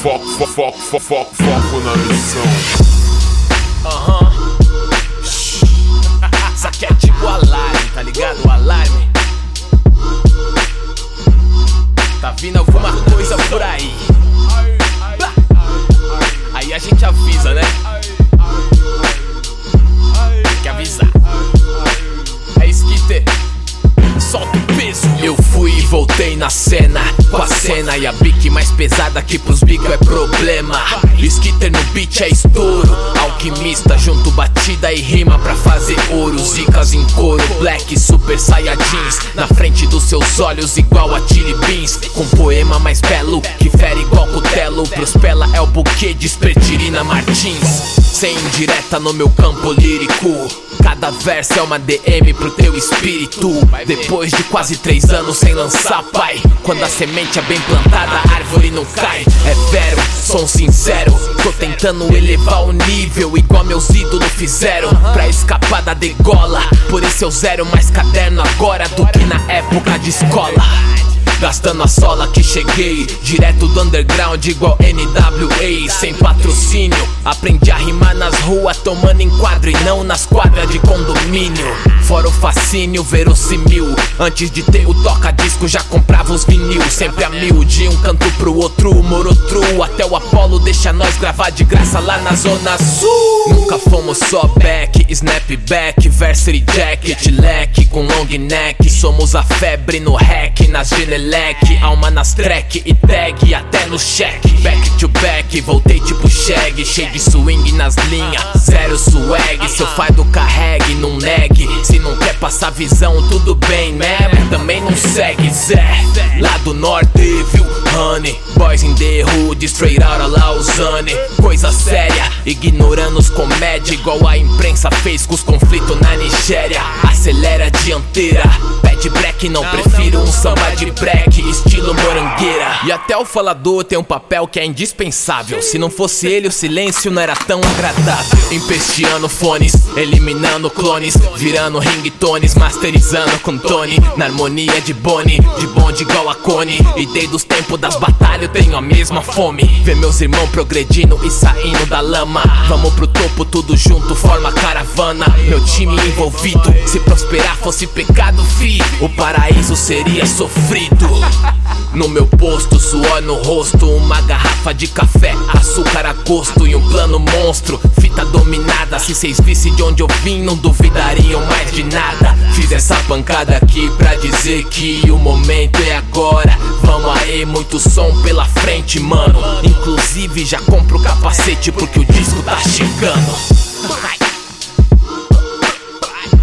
foco, foco, foco, foco, foco, na missão. Aham. Isso aqui é tipo alarme, tá ligado? Alarme. Tá vindo alguma coisa por aí. Aí a gente avisa, né? Voltei na cena. Com a cena e a bique mais pesada que pros bico é problema. Skitter no beat é estouro. Alquimista junto batida e rima pra fazer ouro. Zicas em couro, black, super saiyajins. Na frente dos seus olhos, igual a Chili Beans. Com poema mais belo que fere igual cutelo. Prospela é o buquê de Espertirina Martins. Sem indireta no meu campo lírico. Cada verso é uma DM pro teu espírito. Depois de quase três anos sem lançar, pai. Quando a semente é bem plantada, a árvore não cai. É vero, som sincero. Tô tentando elevar o nível, igual meus ídolos fizeram. Pra escapar da degola. Por isso eu zero mais caderno agora do que na época de escola. Gastando a sola que cheguei. Direto do underground igual NWA Sem patrocínio. Aprendi a rimar nas ruas Tomando enquadro e não nas quadras de condomínio. Fora o fascínio verosimil Antes de ter o toca-disco já comprava os vinil. Sempre a mil de um canto pro outro Morotru. Até o Apollo deixa nós gravar de graça lá na zona sul. Nunca fomos só back, snapback, versary jacket, leque com long neck. Somos a febre no hack, nas Alma nas track e tag até no cheque Back to back, voltei tipo shag Cheio de swing nas linhas, zero swag. Seu fardo carregue, não negue Se não quer passar visão, tudo bem, né? Mas também não segue, Zé. Lá do norte, viu, honey? Boys in the hood, straight out of Lausanne. Coisa séria, ignorando os comédia Igual a imprensa fez com os conflitos na Nigéria. Acelera a dianteira, pede break Não. Prefiro um samba de break, estilo morangueira. E até o falador tem um papel que é indispensável. Se não fosse ele, o silêncio não era tão agradável. Empesteando fones, eliminando clones Virando ringtones, masterizando com Tony. Na harmonia de Bonnie, de bonde igual a Cone E desde os tempos das batalhas eu tenho a mesma fome. Ver meus irmãos progredindo e saindo da lama. Vamos pro topo tudo junto, forma caravana. Meu time envolvido, se prosperar fosse pecado, fi O paraíso seria sofrido no meu posto, suor no rosto, uma garrafa de café, açúcar a gosto e um plano monstro. Fita dominada, se cês vissem de onde eu vim, não duvidariam mais de nada. Fiz essa pancada aqui pra dizer que o momento é agora. Vamos aí, muito som pela frente, mano. Inclusive já compro o capacete porque o disco tá chegando.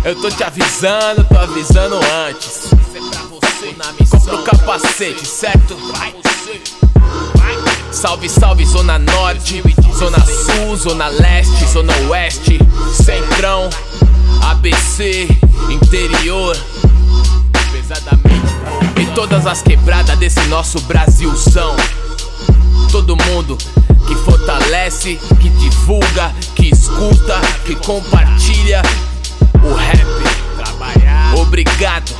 Eu tô te avisando, tô avisando antes. Compra o capacete, certo? Salve, salve, Zona Norte, Zona Sul, Zona Leste, Zona Oeste, Centrão, ABC, Interior. E todas as quebradas desse nosso Brasilzão. Todo mundo que fortalece, que divulga, que escuta, que compartilha gato.